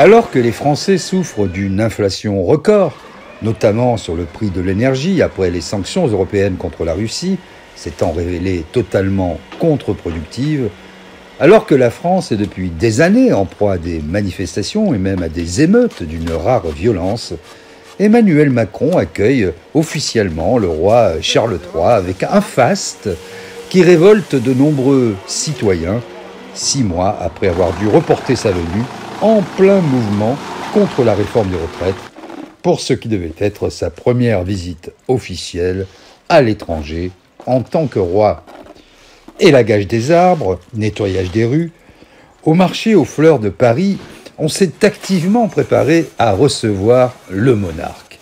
Alors que les Français souffrent d'une inflation record, notamment sur le prix de l'énergie après les sanctions européennes contre la Russie, s'étant révélées totalement contre-productives, alors que la France est depuis des années en proie à des manifestations et même à des émeutes d'une rare violence, Emmanuel Macron accueille officiellement le roi Charles III avec un faste qui révolte de nombreux citoyens, six mois après avoir dû reporter sa venue en plein mouvement contre la réforme des retraites pour ce qui devait être sa première visite officielle à l'étranger en tant que roi. Élagage des arbres, nettoyage des rues, au marché aux fleurs de Paris, on s'est activement préparé à recevoir le monarque.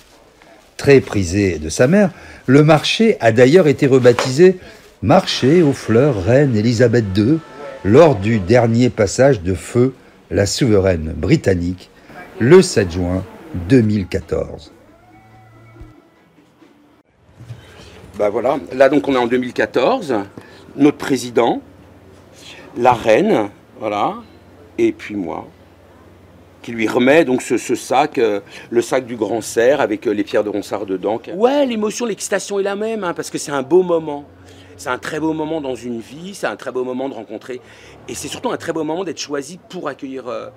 Très prisé de sa mère, le marché a d'ailleurs été rebaptisé Marché aux fleurs reine Élisabeth II lors du dernier passage de feu la souveraine britannique le 7 juin 2014. Bah voilà, là donc on est en 2014, notre président, la reine, voilà, et puis moi, qui lui remet donc ce, sac, euh, le sac du grand cerf avec euh, les pierres de Ronsard dedans. Ouais, l'émotion, l'excitation est la même, hein, parce que c'est un beau moment. C'est un très beau moment dans une vie, c'est un très beau moment de rencontrer. Et c'est surtout un très beau moment d'être choisi pour accueillir euh,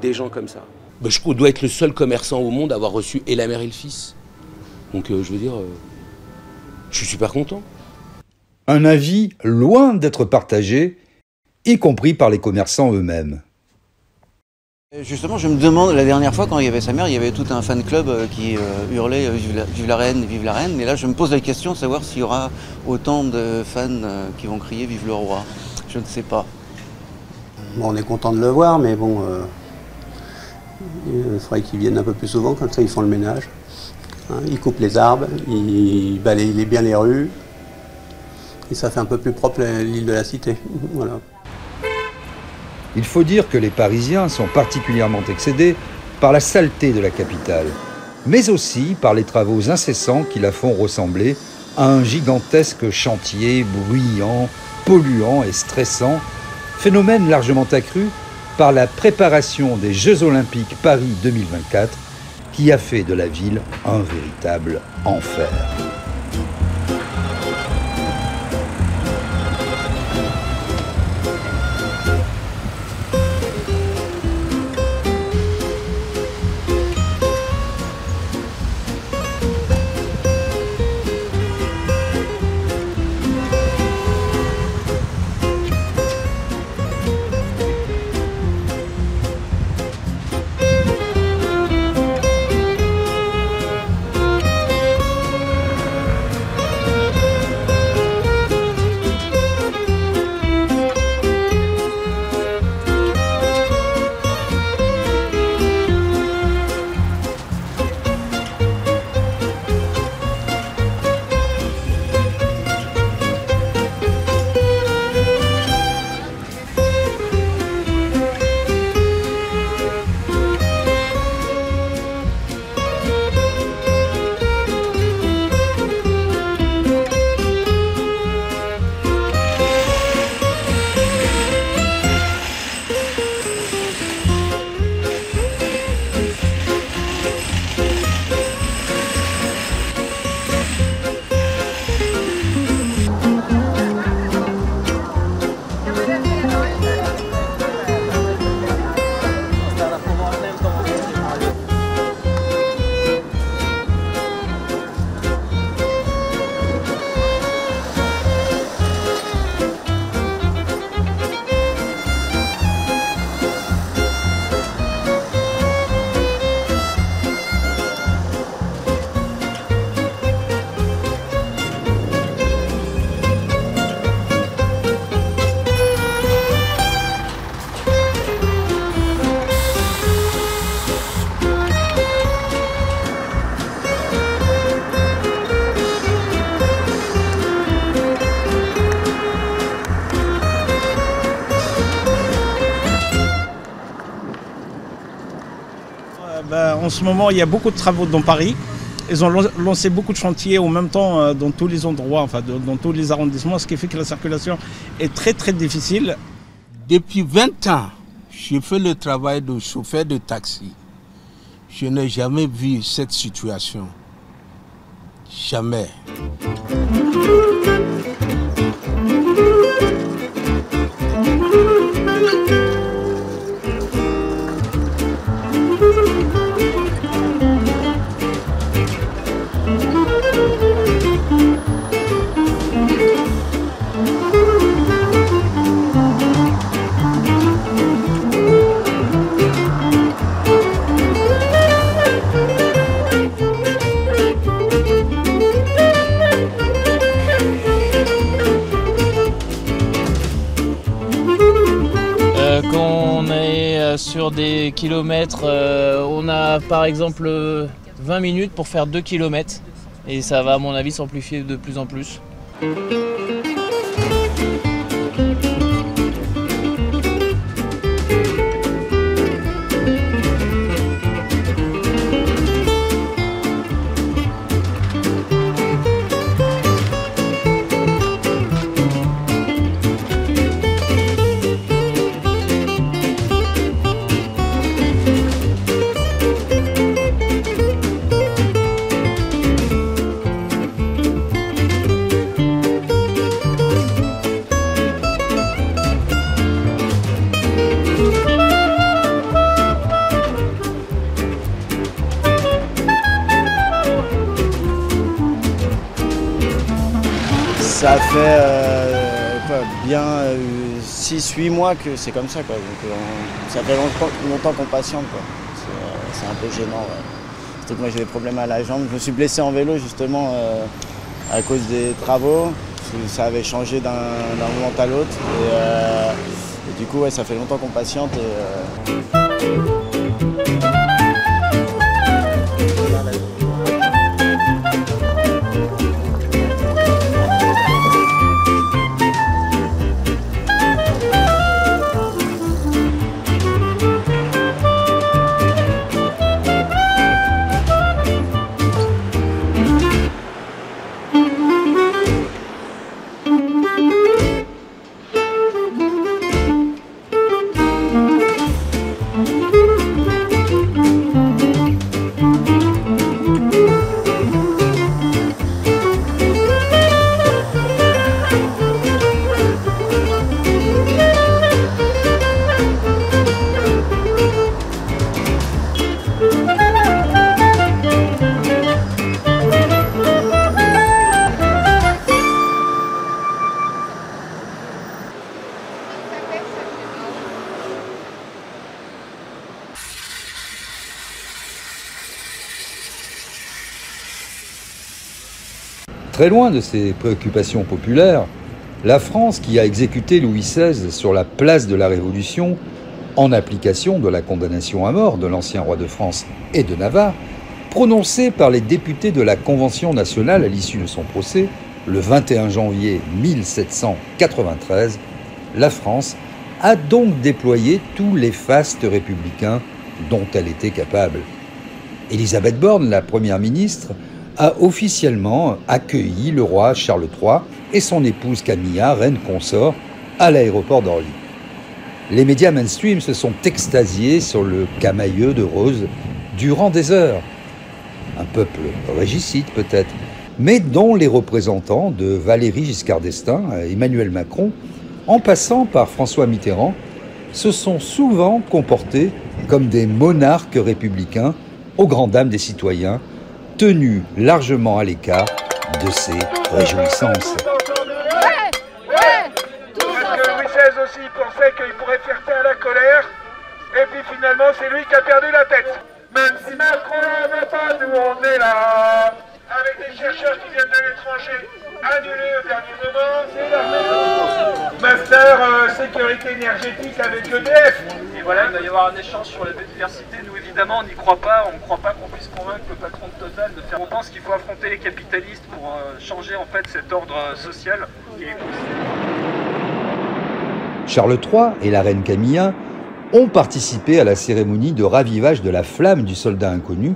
des gens comme ça. Bah, je dois être le seul commerçant au monde à avoir reçu et la mère et le fils. Donc je veux dire, je suis super content. Un avis loin d'être partagé, y compris par les commerçants eux-mêmes. Justement, je me demande, la dernière fois, quand il y avait sa mère, il y avait tout un fan club euh, qui euh, hurlait euh, vive, la, reine, vive la reine. Mais là, je me pose la question de savoir s'il y aura autant de fans qui vont crier vive le roi. Je ne sais pas. on est content de le voir, mais bon, il faudrait qu'ils viennent un peu plus souvent, comme ça ils font le ménage. Hein, ils coupent les arbres, ils balayent bien les rues, et ça fait un peu plus propre l'île de la Cité. Voilà. Il faut dire que les Parisiens sont particulièrement excédés par la saleté de la capitale, mais aussi par les travaux incessants qui la font ressembler à un gigantesque chantier bruyant, polluant et stressant, phénomène largement accru par la préparation des Jeux olympiques Paris 2024 qui a fait de la ville un véritable enfer. En ce moment, il y a beaucoup de travaux dans Paris. Ils ont lancé beaucoup de chantiers en même temps euh, dans tous les endroits, enfin dans tous les arrondissements, ce qui fait que la circulation est très très difficile. Depuis 20 ans, J'ai fait le travail de chauffeur de taxi. Je n'ai jamais vu cette situation. Jamais. Euh, on est euh, sur des kilomètres, euh, on a par exemple euh, 20 minutes pour faire 2 kilomètres. Et ça va à mon avis s'amplifier de plus en plus. Ça fait euh, bien 6-8 mois que c'est comme ça. Quoi. Donc, euh, ça fait longtemps, qu'on patiente. C'est, euh, un peu gênant. ouais. Surtout que moi j'ai des problèmes à la jambe. Je me suis blessé en vélo justement euh, à cause des travaux. Ça avait changé d'un, moment à l'autre. Et, euh, du coup ouais, ça fait longtemps qu'on patiente. Loin de ces préoccupations populaires, la France, qui a exécuté Louis XVI sur la place de la Révolution, en application de la condamnation à mort de l'ancien roi de France et de Navarre, prononcée par les députés de la Convention nationale à l'issue de son procès, le 21 janvier 1793, la France a donc déployé tous les fastes républicains dont elle était capable. Élisabeth Borne, la première ministre, a officiellement accueilli le roi Charles III et son épouse Camilla, reine consort, à l'aéroport d'Orly. Les médias mainstream se sont extasiés sur le camailleux de Rose durant des heures. Un peuple régicide peut-être, mais dont les représentants de Valéry Giscard d'Estaing Emmanuel Macron, en passant par François Mitterrand, se sont souvent comportés comme des monarques républicains aux grandes dames des citoyens, tenus largement à l'écart de ces réjouissances. Parce que Louis XVI aussi pensait qu'il pourrait faire taire la colère, et puis finalement c'est lui qui a perdu la tête. Même si Macron ne veut pas, nous on est là. Avec des chercheurs qui viennent de l'étranger, annulés au dernier moment, c'est la même. Master euh, sécurité énergétique avec EDF. Et voilà, il va y avoir un échange sur la biodiversité. Nous, évidemment, on n'y croit pas. On ne croit pas qu'on puisse On pense qu'il faut affronter les capitalistes pour euh, changer en fait cet ordre euh, social qui est Charles III et la reine Camilla ont participé à la cérémonie de ravivage de la flamme du soldat inconnu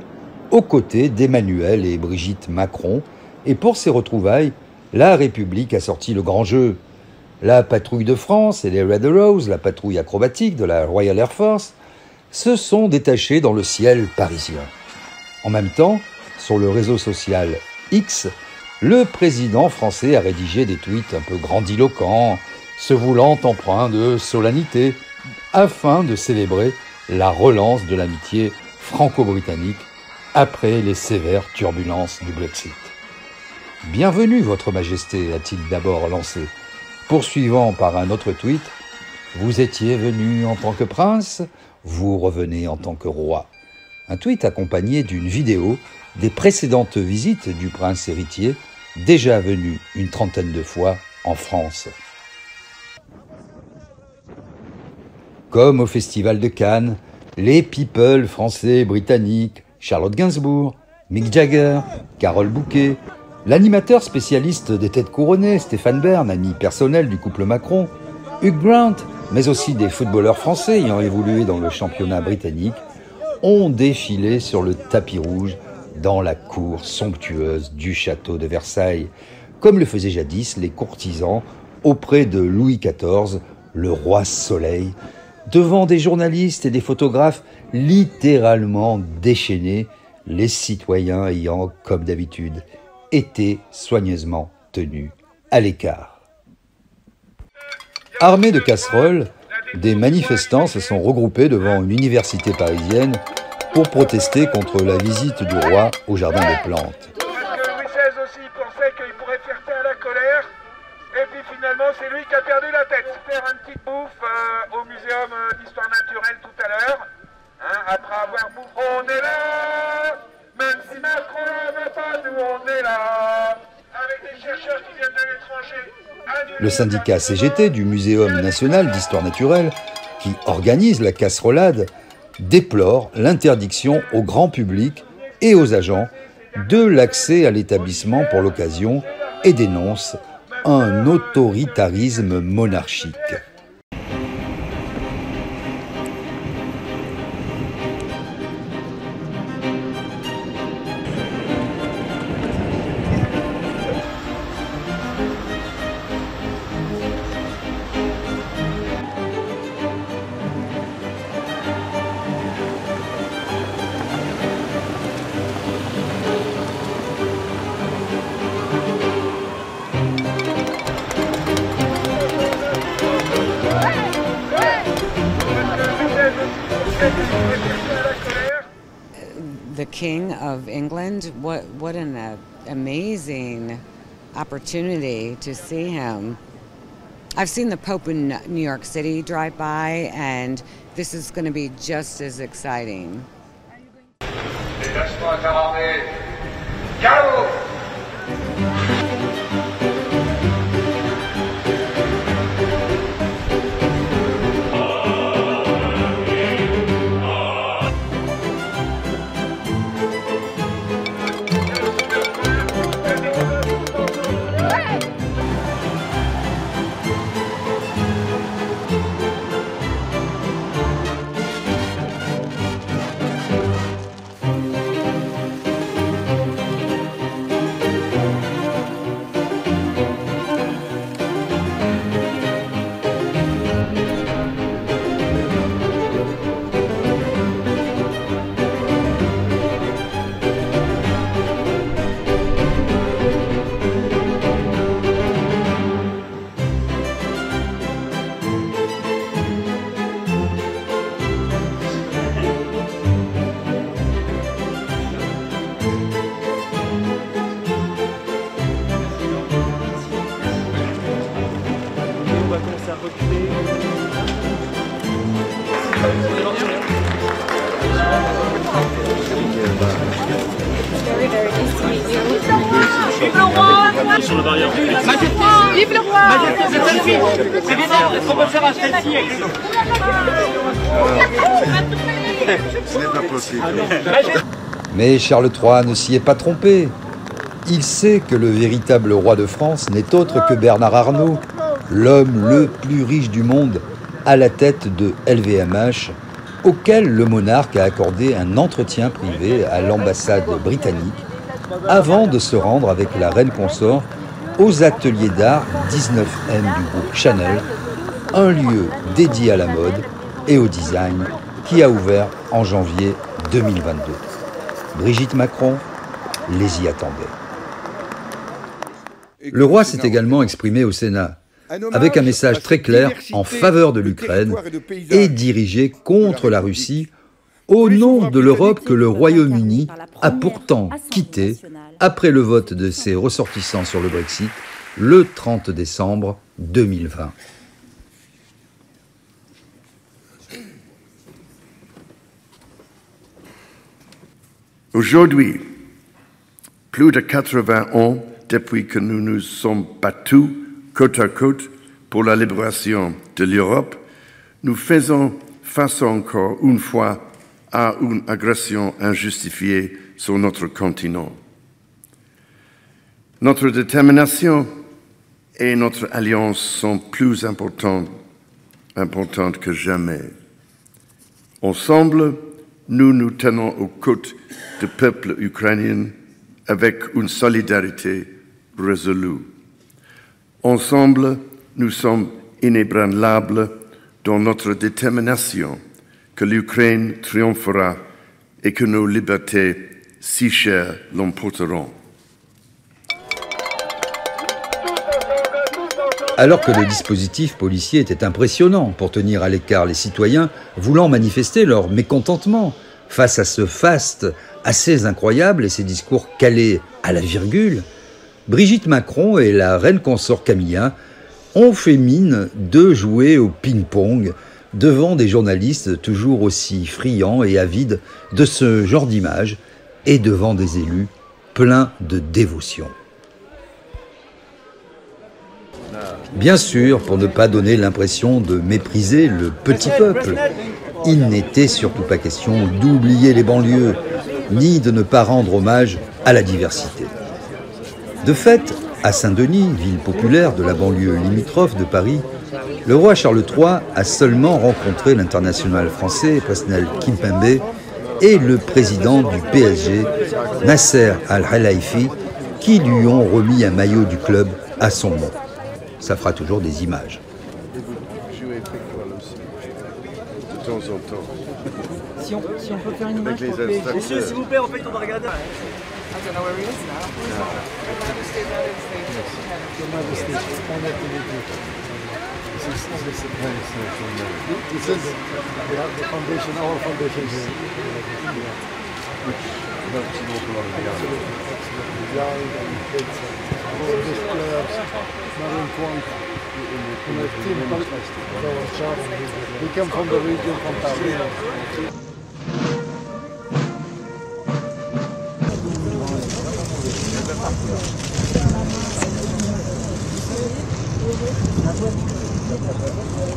aux côtés d'Emmanuel et Brigitte Macron. Et pour ces retrouvailles, la République a sorti le grand jeu. la patrouille de France et les Red Rose, la patrouille acrobatique de la Royal Air Force, se sont détachés dans le ciel parisien. En même temps, sur le réseau social X, le président français a rédigé des tweets un peu grandiloquents, se voulant empreint de solennité, afin de célébrer la relance de l'amitié franco-britannique après les sévères turbulences du Brexit. Bienvenue, Votre Majesté, a-t-il d'abord lancé, poursuivant par un autre tweet Vous étiez venu en tant que prince, vous revenez en tant que roi. Un tweet accompagné d'une vidéo des précédentes visites du prince héritier, déjà venu une trentaine de fois en France. Comme au Festival de Cannes, les people français et britanniques, Charlotte Gainsbourg, Mick Jagger, Carole Bouquet, l'animateur spécialiste des têtes couronnées, Stéphane Bern, ami personnel du couple Macron, Hugh Grant, mais aussi des footballeurs français ayant évolué dans le championnat britannique, ont défilé sur le tapis rouge dans la cour somptueuse du château de Versailles, comme le faisaient jadis les courtisans auprès de Louis XIV, le roi soleil, devant des journalistes et des photographes littéralement déchaînés, les citoyens ayant, comme d'habitude, été soigneusement tenus à l'écart. Armés de casseroles, des manifestants se sont regroupés devant une université parisienne pour protester contre la visite du roi au Jardin des Plantes. Parce que Louis XVI aussi pensait qu'il pourrait faire taire la colère. Et puis finalement, c'est lui qui a perdu la tête. Faire une petite bouffe euh, au Muséum euh, d'Histoire Naturelle tout à l'heure. Hein, après avoir bouffé. On est là Même si Macron ne veut pas, nous on est là Avec des chercheurs qui viennent de l'étranger. Le syndicat CGT du Muséum national d'histoire naturelle, qui organise la casserolade, déplore l'interdiction au grand public et aux agents de l'accès à l'établissement pour l'occasion et dénonce un autoritarisme monarchique. King of England. What what an uh, amazing opportunity to see him. I've seen the Pope in New York City drive by, and this is going to be just as exciting. Possible. Mais Charles III ne s'y est pas trompé. Il sait que le véritable roi de France n'est autre que Bernard Arnault, l'homme le plus riche du monde, à la tête de LVMH, auquel le monarque a accordé un entretien privé à l'ambassade britannique avant de se rendre avec la reine consort aux ateliers d'art 19M du groupe Chanel, un lieu dédié à la mode et au design qui a ouvert en janvier 2022. Brigitte Macron les y attendait. Le roi s'est également exprimé au Sénat avec un message très clair en faveur de l'Ukraine et dirigé contre la Russie au nom de l'Europe que le Royaume-Uni a pourtant quitté après le vote de ses ressortissants sur le Brexit le 30 décembre 2020. Aujourd'hui, plus de 80 ans depuis que nous nous sommes battus côte à côte pour la libération de l'Europe, nous faisons face encore une fois à une agression injustifiée sur notre continent. Notre détermination et notre alliance sont plus importantes, que jamais. Ensemble, nous nous tenons aux côtes du peuple ukrainien avec une solidarité résolue. Ensemble, nous sommes inébranlables dans notre détermination que l'Ukraine triomphera et que nos libertés si chères l'emporteront. Alors que le dispositif policier était impressionnant pour tenir à l'écart les citoyens voulant manifester leur mécontentement face à ce faste assez incroyable et ses discours calés à la virgule, Brigitte Macron et la reine consort Camilla ont fait mine de jouer au ping-pong devant des journalistes toujours aussi friands et avides de ce genre d'image et devant des élus pleins de dévotion. Bien sûr, pour ne pas donner l'impression de mépriser le petit peuple, il n'était surtout pas question d'oublier les banlieues, ni de ne pas rendre hommage à la diversité. De fait, à Saint-Denis, ville populaire de la banlieue limitrophe de Paris, le roi Charles III a seulement rencontré l'international français Presnel Kimpembe et le président du PSG, Nasser Al-Khelaifi, qui lui ont remis un maillot du club à son nom ça fera toujours des images. De temps en temps. Si on, si on peut faire une image pour le Monsieur, s'il vous plaît, en fait, on va regarder. We this came from the region, from Tarrino. Thank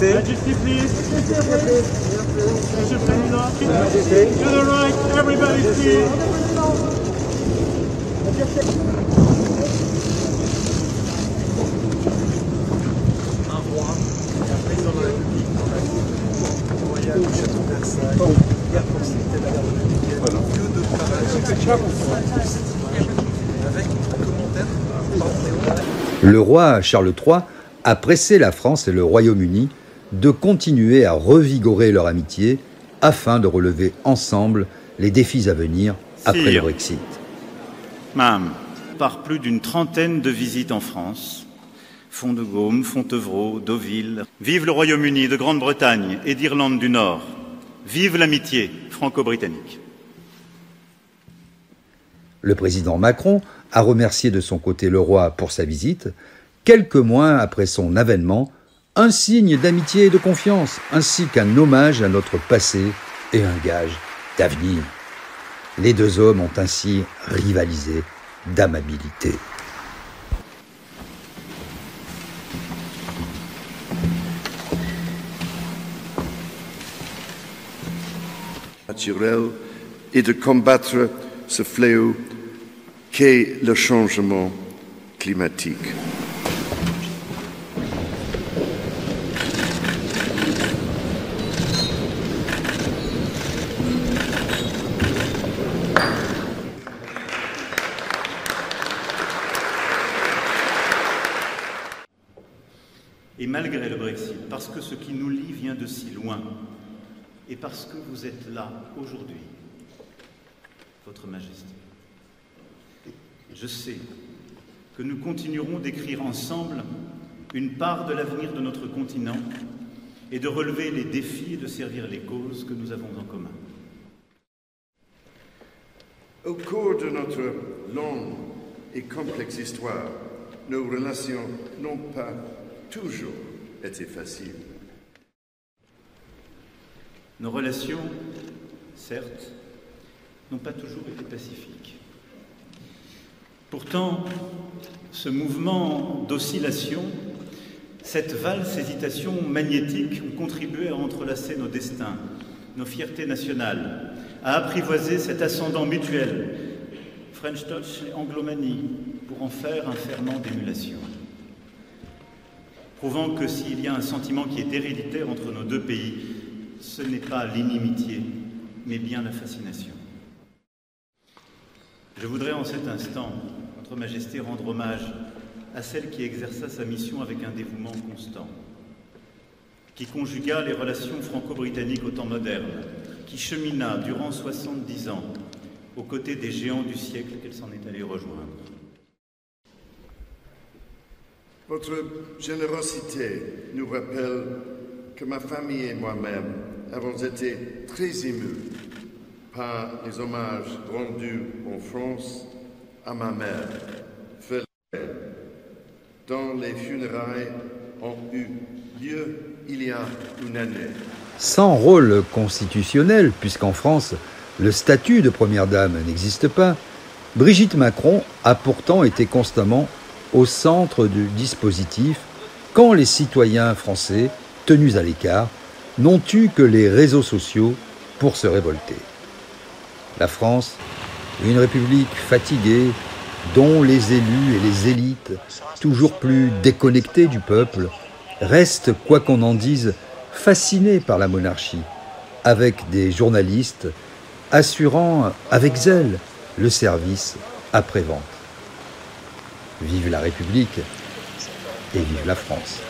Majesty. Majesty, please. Monsieur Président. Majesty. To the right, everybody, please. Un roi, un président de la République, royal du château de Versailles, hier pour citer la garde républicaine, lieu de travail, avec un commentaire Le roi Charles III a pressé la France et le Royaume-Uni de continuer à revigorer leur amitié afin de relever ensemble les défis à venir après le. Brexit. Madame, par plus d'une trentaine de visites en France, Font-de-Gaume, Fontevraud, Deauville. Vive le Royaume-Uni de Grande-Bretagne et d'Irlande du Nord. Vive l'amitié franco-britannique. Le président Macron a remercié de son côté le roi pour sa visite, quelques mois après son avènement, un signe d'amitié et de confiance, ainsi qu'un hommage à notre passé et un gage d'avenir. Les deux hommes ont ainsi rivalisé d'amabilité. naturel et de combattre ce fléau qu'est le changement climatique. Et malgré le Brexit, parce que ce qui nous lie vient de si loin, et parce que vous êtes là aujourd'hui, Votre Majesté, je sais que nous continuerons d'écrire ensemble une part de l'avenir de notre continent et de relever les défis et de servir les causes que nous avons en commun. Au cours de notre longue et complexe histoire, nos relations n'ont pas toujours été faciles. Nos relations, certes, n'ont pas toujours été pacifiques. Pourtant, ce mouvement d'oscillation, cette valse hésitation magnétique ont contribué à entrelacer nos destins, nos fiertés nationales, à apprivoiser cet ascendant mutuel, French Touch et Anglomanie, pour en faire un ferment d'émulation. Prouvant que s'il y a un sentiment qui est héréditaire entre nos deux pays, ce n'est pas l'inimitié, mais bien la fascination. Je voudrais en cet instant, Votre Majesté, rendre hommage à celle qui exerça sa mission avec un dévouement constant, qui conjugua les relations franco-britanniques au temps moderne, qui chemina durant 70 ans aux côtés des géants du siècle qu'elle s'en est allée rejoindre. Votre générosité nous rappelle que ma famille et moi-même avons été très émus par les hommages rendus en France à ma mère, Félix, dont les funérailles ont eu lieu il y a une année. Sans rôle constitutionnel, puisqu'en France, le statut de Première Dame n'existe pas, Brigitte Macron a pourtant été constamment au centre du dispositif quand les citoyens français, tenus à l'écart, n'ont eu que les réseaux sociaux pour se révolter. La France, une république fatiguée, dont les élus et les élites, toujours plus déconnectés du peuple, restent, quoi qu'on en dise, fascinés par la monarchie, avec des journalistes assurant avec zèle le service après-vente. Vive la République et vive la France.